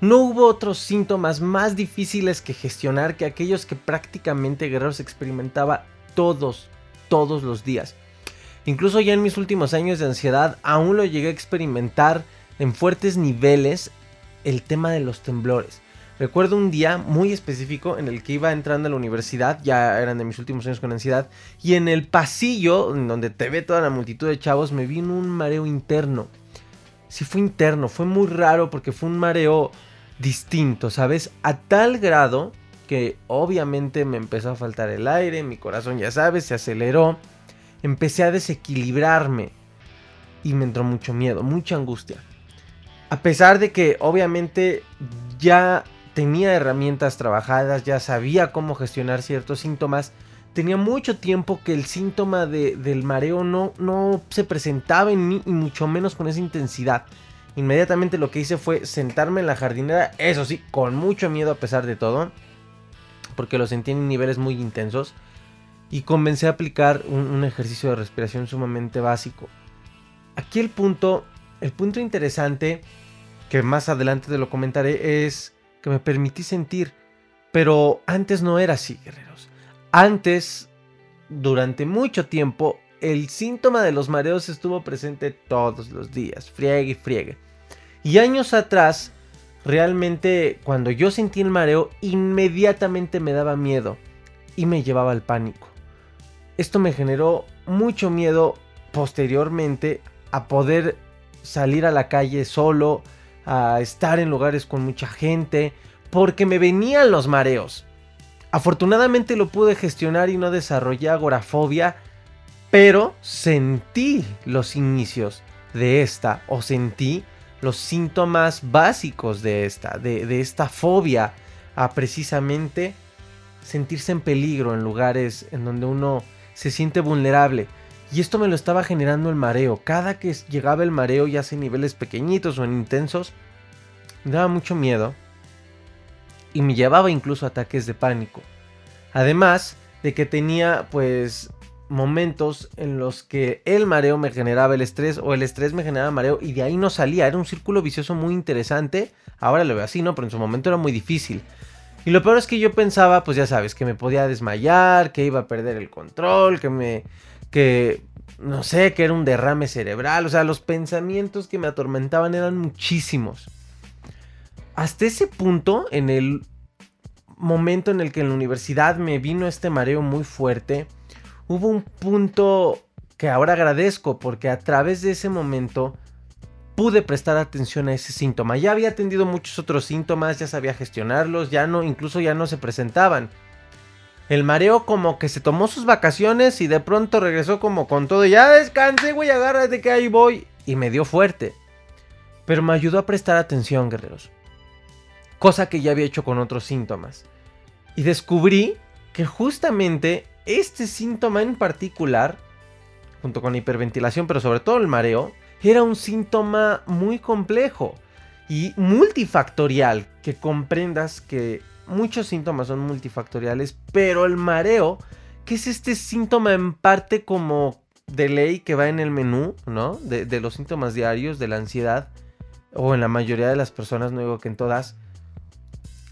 No hubo otros síntomas más difíciles que gestionar que aquellos que prácticamente Guerreros experimentaba todos, todos los días. Incluso ya en mis últimos años de ansiedad aún lo llegué a experimentar en fuertes niveles el tema de los temblores. Recuerdo un día muy específico en el que iba entrando a la universidad, ya eran de mis últimos años con ansiedad, y en el pasillo, donde te ve toda la multitud de chavos, me vino un mareo interno. Sí fue interno, fue muy raro porque fue un mareo distinto, ¿sabes? A tal grado que obviamente me empezó a faltar el aire, mi corazón ya sabes, se aceleró, empecé a desequilibrarme y me entró mucho miedo, mucha angustia. A pesar de que obviamente ya tenía herramientas trabajadas, ya sabía cómo gestionar ciertos síntomas, tenía mucho tiempo que el síntoma del mareo no, no se presentaba en mí y mucho menos con esa intensidad. Inmediatamente lo que hice fue sentarme en la jardinera, eso sí, con mucho miedo a pesar de todo, porque lo sentí en niveles muy intensos, y comencé a aplicar un, ejercicio de respiración sumamente básico. Aquí el punto, el punto interesante, que más adelante te lo comentaré, es que me permití sentir, pero antes no era así, guerreros. Antes, durante mucho tiempo, el síntoma de los mareos estuvo presente todos los días, friegue y friegue. Y años atrás, realmente cuando yo sentí el mareo, inmediatamente me daba miedo y me llevaba al pánico. Esto me generó mucho miedo posteriormente a poder salir a la calle solo, a estar en lugares con mucha gente, porque me venían los mareos. Afortunadamente lo pude gestionar y no desarrollé agorafobia, pero sentí los inicios de esta o sentí los síntomas básicos de esta, de, de esta fobia a precisamente sentirse en peligro en lugares en donde uno se siente vulnerable. Y esto me lo estaba generando el mareo. Cada que llegaba el mareo, ya sea en niveles pequeñitos o en intensos, me daba mucho miedo. Y me llevaba incluso ataques de pánico. Además de que tenía pues momentos en los que el mareo me generaba el estrés o el estrés me generaba mareo y de ahí no salía. Era un círculo vicioso muy interesante. Ahora lo veo así, ¿no? Pero en su momento era muy difícil. Y lo peor es que yo pensaba, pues ya sabes, que me podía desmayar, que iba a perder el control, que me... que... no sé, que era un derrame cerebral. O sea, los pensamientos que me atormentaban eran muchísimos. Hasta ese punto, en el momento en el que en la universidad me vino este mareo muy fuerte, hubo un punto que ahora agradezco porque a través de ese momento pude prestar atención a ese síntoma. Ya había atendido muchos otros síntomas, ya sabía gestionarlos, ya no, incluso ya no se presentaban. El mareo como que se tomó sus vacaciones y de pronto regresó como con todo. Ya descansé, güey, agárrate que ahí voy. Y me dio fuerte. Pero me ayudó a prestar atención, guerreros. Cosa que ya había hecho con otros síntomas. Y descubrí que justamente este síntoma en particular, junto con la hiperventilación, pero sobre todo el mareo, era un síntoma muy complejo y multifactorial, que comprendas que muchos síntomas son multifactoriales, pero el mareo, que es este síntoma en parte como de ley que va en el menú, ¿no? De, los síntomas diarios, de la ansiedad, o en la mayoría de las personas, no digo que en todas,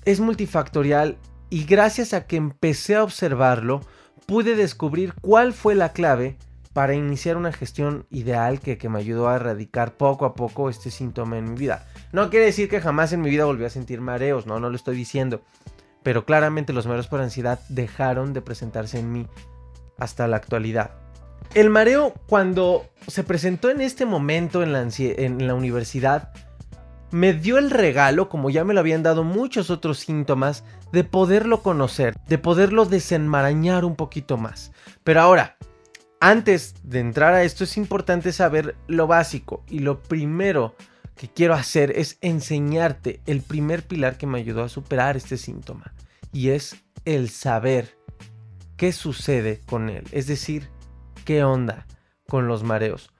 es multifactorial y gracias a que empecé a observarlo, pude descubrir cuál fue la clave para iniciar una gestión ideal que, me ayudó a erradicar poco a poco este síntoma en mi vida. No quiere decir que jamás en mi vida volví a sentir mareos, no, no lo estoy diciendo. Pero claramente los mareos por ansiedad dejaron de presentarse en mí hasta la actualidad. El mareo cuando se presentó en este momento en la, en la universidad me dio el regalo, como ya me lo habían dado muchos otros síntomas, de poderlo conocer, de poderlo desenmarañar un poquito más. Pero ahora, antes de entrar a esto es importante saber lo básico y lo primero que quiero hacer es enseñarte el primer pilar que me ayudó a superar este síntoma y es el saber qué sucede con él, es decir, qué onda con los mareos.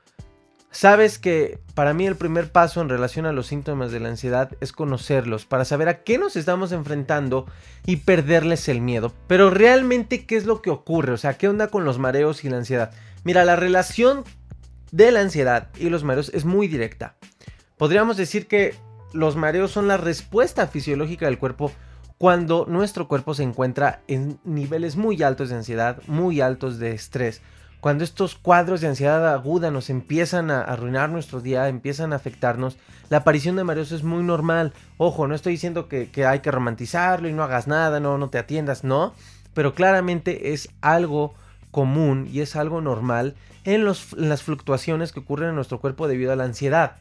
Sabes que para mí el primer paso en relación a los síntomas de la ansiedad es conocerlos, para saber a qué nos estamos enfrentando y perderles el miedo. Pero realmente, ¿qué es lo que ocurre? O sea, ¿qué onda con los mareos y la ansiedad? Mira, la relación de la ansiedad y los mareos es muy directa. Podríamos decir que los mareos son la respuesta fisiológica del cuerpo cuando nuestro cuerpo se encuentra en niveles muy altos de ansiedad, muy altos de estrés cuando estos cuadros de ansiedad aguda nos empiezan a arruinar nuestro día, empiezan a afectarnos, la aparición de mareos es muy normal. Ojo, no estoy diciendo que, hay que romantizarlo y no hagas nada, no, no te atiendas, no. Pero claramente es algo común y es algo normal en, en las fluctuaciones que ocurren en nuestro cuerpo debido a la ansiedad.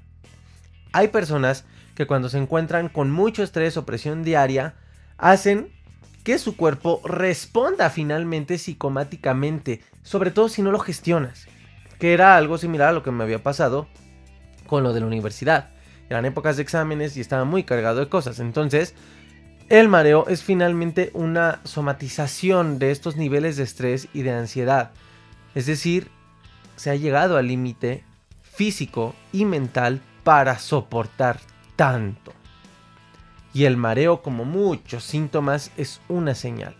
Hay personas que cuando se encuentran con mucho estrés o presión diaria, hacen que su cuerpo responda finalmente psicomáticamente, sobre todo si no lo gestionas, que era algo similar a lo que me había pasado con lo de la universidad. Eran épocas de exámenes y estaba muy cargado de cosas, entonces el mareo es finalmente una somatización de estos niveles de estrés y de ansiedad. Es decir, se ha llegado al límite físico y mental para soportar tanto y el mareo como muchos síntomas es una señal.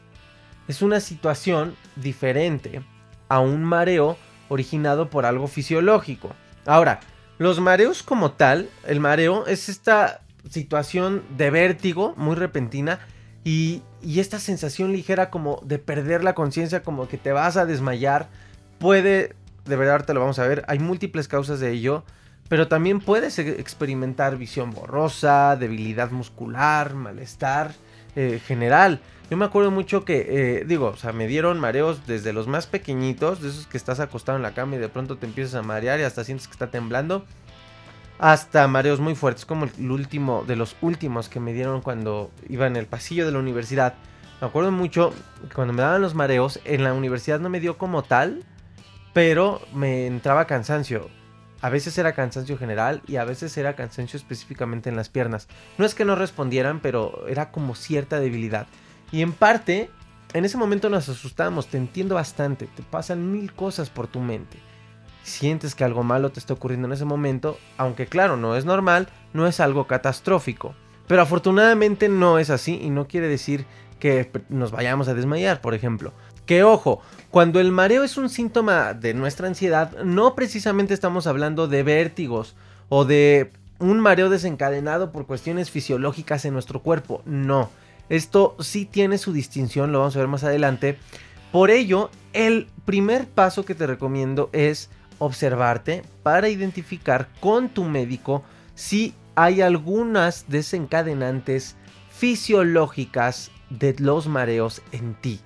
Es una situación diferente a un mareo originado por algo fisiológico. Ahora, los mareos como tal, el mareo es esta situación de vértigo muy repentina y, esta sensación ligera como de perder la conciencia, como que te vas a desmayar. Puede, de verdad te lo vamos a ver, hay múltiples causas de ello pero también puedes e-, experimentar visión borrosa, debilidad muscular, malestar eh, general. Yo me acuerdo mucho que, eh, digo, o sea, me dieron mareos desde los más pequeñitos, de esos que estás acostado en la cama y de pronto te empiezas a marear y hasta sientes que está temblando, hasta mareos muy fuertes, como el último de los últimos que me dieron cuando iba en el pasillo de la universidad. Me acuerdo mucho cuando me daban los mareos, en la universidad no me dio como tal, pero me entraba cansancio A veces era cansancio general y a veces era cansancio específicamente en las piernas. No es que no respondieran, pero era como cierta debilidad. Y en parte, en ese momento nos asustamos, te entiendo bastante, te pasan mil cosas por tu mente. Sientes que algo malo te está ocurriendo en ese momento, aunque claro, no es normal, no es algo catastrófico. Pero afortunadamente no es así y no quiere decir que nos vayamos a desmayar, por ejemplo. Que ojo, cuando el mareo es un síntoma de nuestra ansiedad, no precisamente estamos hablando de vértigos o de un mareo desencadenado por cuestiones fisiológicas en nuestro cuerpo. No, esto sí tiene su distinción, lo vamos a ver más adelante. Por ello, el primer paso que te recomiendo es observarte para identificar con tu médico si hay algunas desencadenantes fisiológicas de los mareos en ti.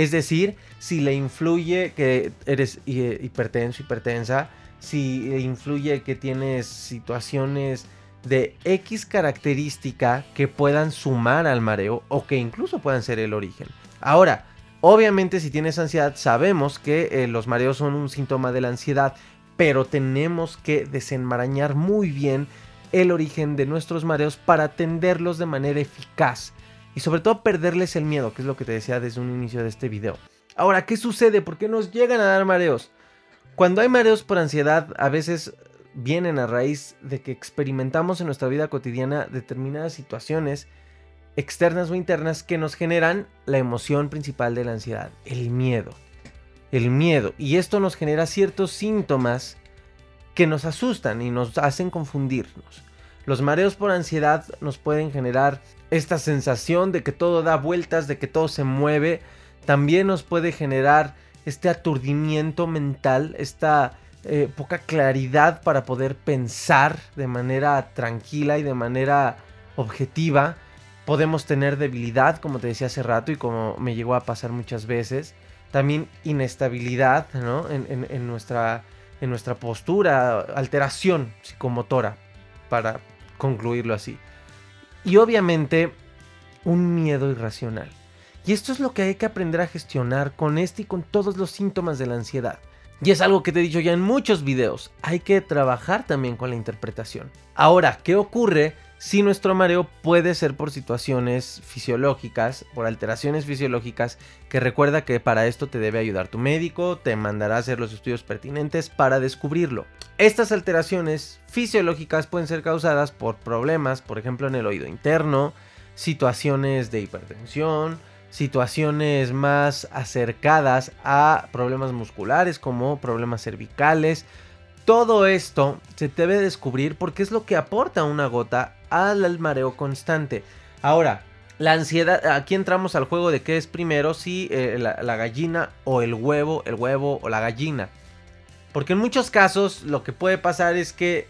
Es decir, si le influye que eres hipertenso, hipertensa, si influye que tienes situaciones de X característica que puedan sumar al mareo o que incluso puedan ser el origen. Ahora, obviamente si tienes ansiedad sabemos que eh, los mareos son un síntoma de la ansiedad, pero tenemos que desenmarañar muy bien el origen de nuestros mareos para atenderlos de manera eficaz y sobre todo perderles el miedo, que es lo que te decía desde un inicio de este video. Ahora, ¿qué sucede? ¿Por qué nos llegan a dar mareos? Cuando hay mareos por ansiedad, a veces vienen a raíz de que experimentamos en nuestra vida cotidiana determinadas situaciones externas o internas que nos generan la emoción principal de la ansiedad, el miedo. El miedo. Y esto nos genera ciertos síntomas que nos asustan y nos hacen confundirnos. Los mareos por ansiedad nos pueden generar esta sensación de que todo da vueltas, de que todo se mueve. También nos puede generar este aturdimiento mental, esta eh, poca claridad para poder pensar de manera tranquila y de manera objetiva. Podemos tener debilidad, como te decía hace rato y como me llegó a pasar muchas veces. También inestabilidad nuestra, en nuestra postura, alteración psicomotora, para concluirlo así. Y obviamente un miedo irracional. Y esto es lo que hay que aprender a gestionar con este y con todos los síntomas de la ansiedad. Y es algo que te he dicho ya en muchos videos, hay que trabajar también con la interpretación. Ahora, ¿qué ocurre si nuestro mareo puede ser por situaciones fisiológicas, por alteraciones fisiológicas, que recuerda que para esto te debe ayudar tu médico, te mandará a hacer los estudios pertinentes para descubrirlo. Estas alteraciones fisiológicas pueden ser causadas por problemas, por ejemplo en el oído interno, situaciones de hipertensión, situaciones más acercadas a problemas musculares como problemas cervicales. Todo esto se debe descubrir porque es lo que aporta una gota al mareo constante. Ahora, la ansiedad, aquí entramos al juego de qué es primero, si eh, la, gallina o el huevo, el huevo o la gallina. Porque en muchos casos lo que puede pasar es que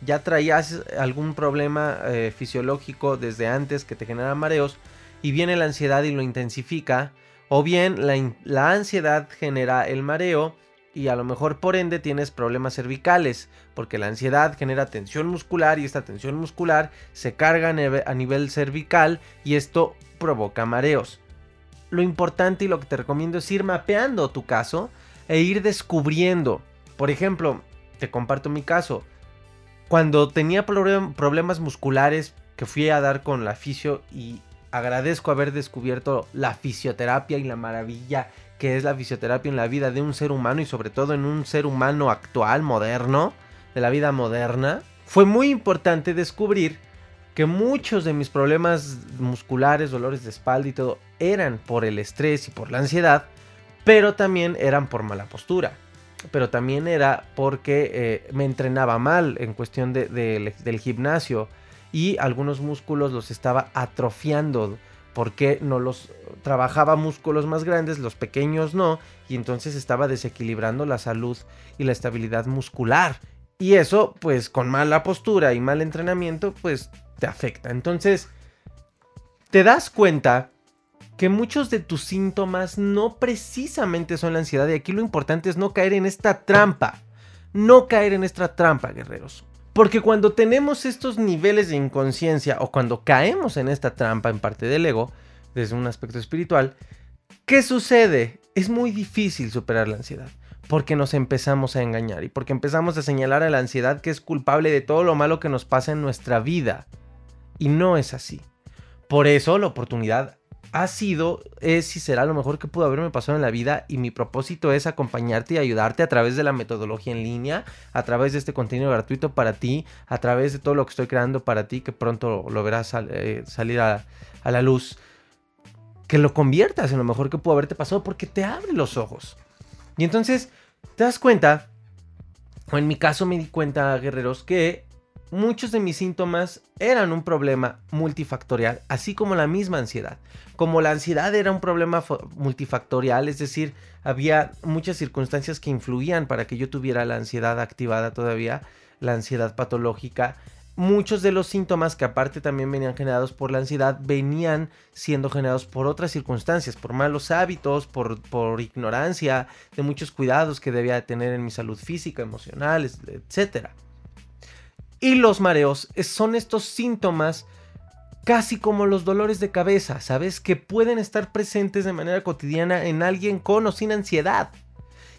ya traías algún problema eh, fisiológico desde antes que te genera mareos y viene la ansiedad y lo intensifica, o bien la, la ansiedad genera el mareo y a lo mejor por ende tienes problemas cervicales, porque la ansiedad genera tensión muscular y esta tensión muscular se carga a nivel cervical y esto provoca mareos. Lo importante y lo que te recomiendo es ir mapeando tu caso e ir descubriendo. Por ejemplo, te comparto mi caso. Cuando tenía problemas musculares que fui a dar con la fisio y agradezco haber descubierto la fisioterapia y la maravilla que es la fisioterapia en la vida de un ser humano y sobre todo en un ser humano actual, moderno, de la vida moderna, fue muy importante descubrir que muchos de mis problemas musculares, dolores de espalda y todo eran por el estrés y por la ansiedad, pero también eran por mala postura. Pero también era porque eh, me entrenaba mal en cuestión del gimnasio y algunos músculos los estaba atrofiando porque no los trabajaba músculos más grandes, los pequeños no, y entonces estaba desequilibrando la salud y la estabilidad muscular. Y eso, pues con mala postura y mal entrenamiento, pues te afecta. Entonces, te das cuenta que muchos de tus síntomas no precisamente son la ansiedad y aquí lo importante es no caer en esta trampa. No caer en esta trampa, guerreros. Porque cuando tenemos estos niveles de inconsciencia o cuando caemos en esta trampa en parte del ego, desde un aspecto espiritual, ¿qué sucede? Es muy difícil superar la ansiedad. porque nos empezamos a engañar y porque empezamos a señalar a la ansiedad que es culpable de todo lo malo que nos pasa en nuestra vida. Y no es así. Por eso la oportunidad ha sido, es y será lo mejor que pudo haberme pasado en la vida y mi propósito es acompañarte y ayudarte a través de la metodología en línea, a través de este contenido gratuito para ti, a través de todo lo que estoy creando para ti, que pronto lo verás eh, salir a, a la luz, que lo conviertas en lo mejor que pudo haberte pasado porque te abre los ojos. Y entonces te das cuenta, o en mi caso me di cuenta, guerreros, que muchos de mis síntomas eran un problema multifactorial, así como la misma ansiedad. Como la ansiedad era un problema multifactorial, es decir, había muchas circunstancias que influían para que yo tuviera la ansiedad activada todavía, la ansiedad patológica. Muchos de los síntomas que aparte también venían generados por la ansiedad venían siendo generados por otras circunstancias, por malos hábitos, por, por ignorancia, de muchos cuidados que debía tener en mi salud física, emocional, etcétera. Y los mareos son estos síntomas casi como los dolores de cabeza, ¿sabes? Que pueden estar presentes de manera cotidiana en alguien con o sin ansiedad.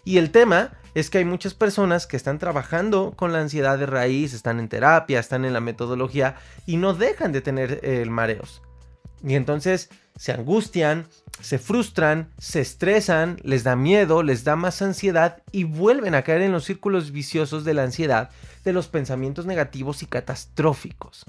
Y el tema es que hay muchas personas que están trabajando con la ansiedad de raíz, están en terapia, están en la metodología y no dejan de tener eh, mareos. Y entonces se angustian, se frustran, se estresan, les da miedo, les da más ansiedad y vuelven a caer en los círculos viciosos de la ansiedad, de los pensamientos negativos y catastróficos.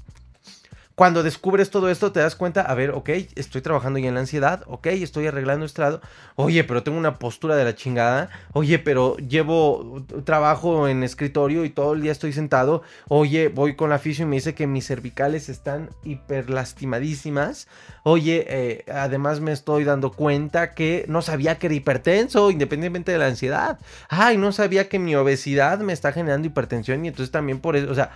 Cuando descubres todo esto, te das cuenta, a ver, ok, estoy trabajando ya en la ansiedad, ok, estoy arreglando estrado, oye, pero tengo una postura de la chingada, oye, pero llevo trabajo en escritorio y todo el día estoy sentado, oye, voy con la fisio y me dice que mis cervicales están hiper lastimadísimas, oye, eh, además me estoy dando cuenta que no sabía que era hipertenso, independientemente de la ansiedad, ay, no sabía que mi obesidad me está generando hipertensión y entonces también por eso, o sea,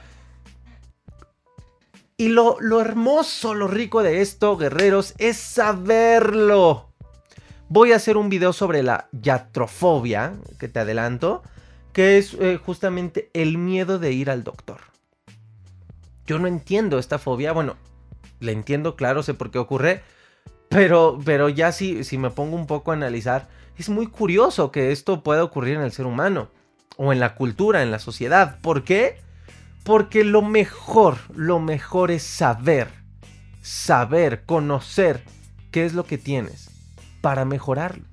y lo, hermoso, lo rico de esto, guerreros, es saberlo. Voy a hacer un video sobre la yatrofobia, que te adelanto, que es eh, justamente el miedo de ir al doctor. Yo no entiendo esta fobia, bueno, la entiendo, claro, sé por qué ocurre, pero, pero ya si, si me pongo un poco a analizar, es muy curioso que esto pueda ocurrir en el ser humano, o en la cultura, en la sociedad. ¿Por qué? Porque lo mejor, lo mejor es saber, saber, conocer qué es lo que tienes para mejorarlo.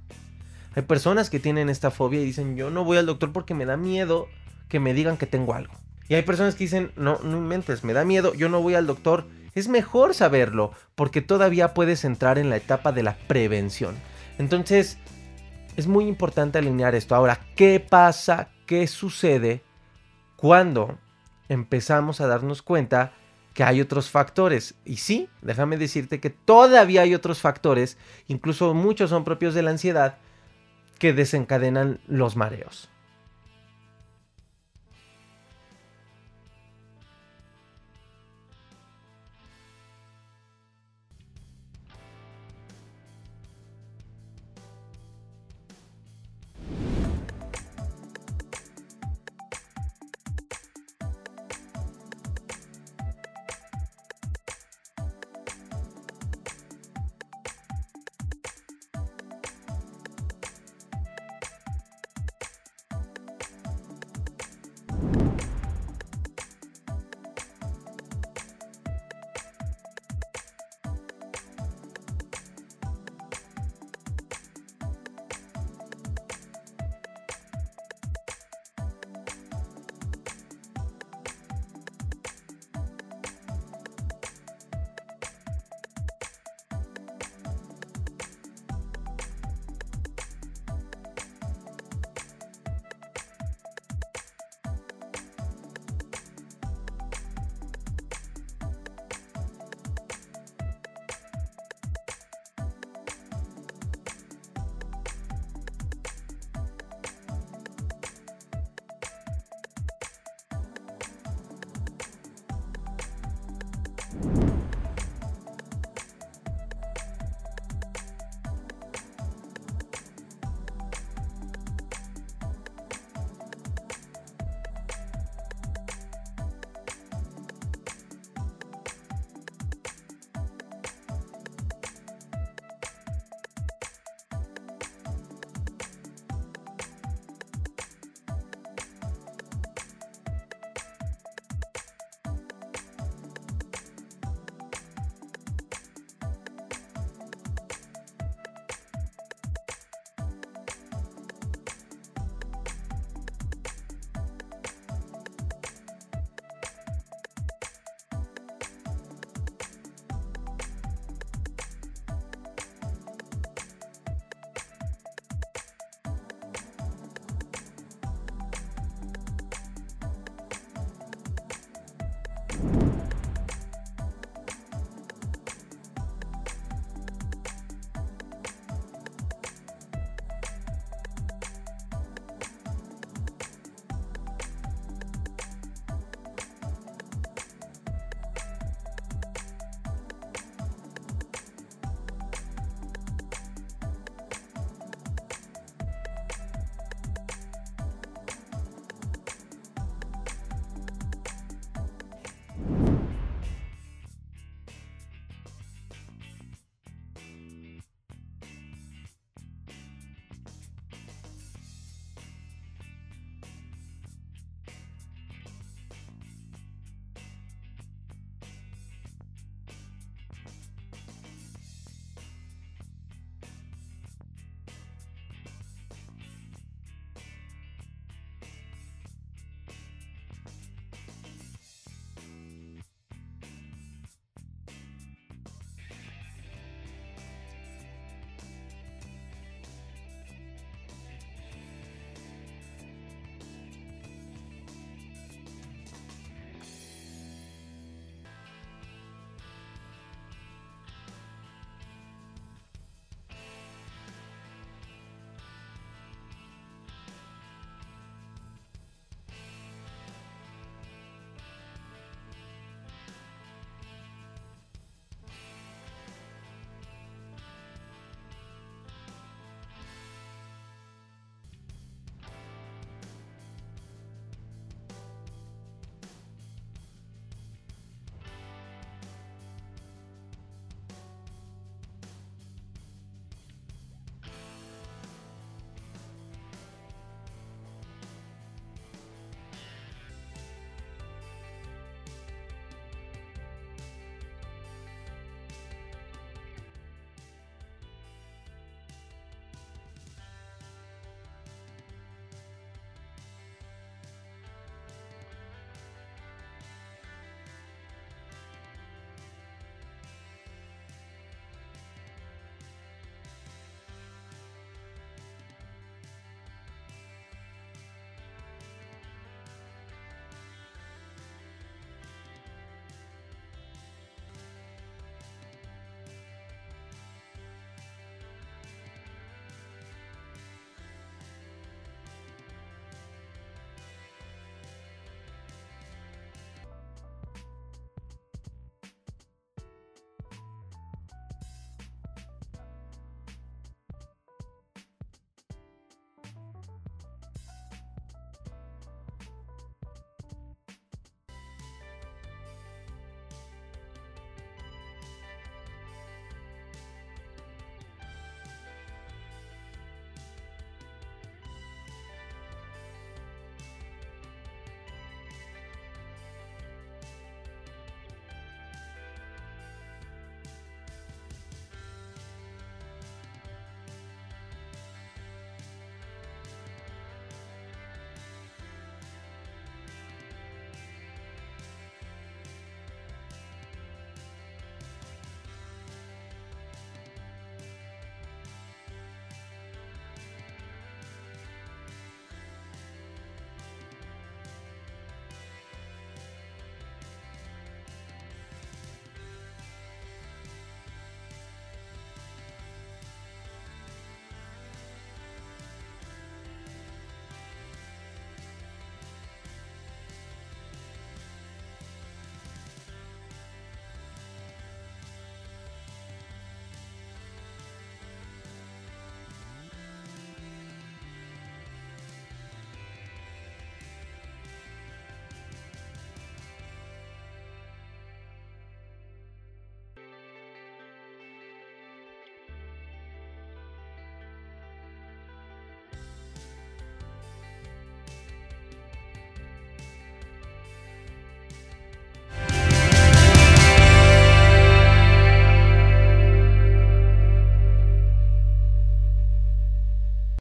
Hay personas que tienen esta fobia y dicen, yo no voy al doctor porque me da miedo que me digan que tengo algo. Y hay personas que dicen, no, no inventes, me da miedo, yo no voy al doctor. Es mejor saberlo porque todavía puedes entrar en la etapa de la prevención. Entonces, es muy importante alinear esto. Ahora, ¿qué pasa? ¿Qué sucede cuando empezamos a darnos cuenta que hay otros factores. Y sí, déjame decirte que todavía hay otros factores, incluso muchos son propios de la ansiedad, que desencadenan los mareos.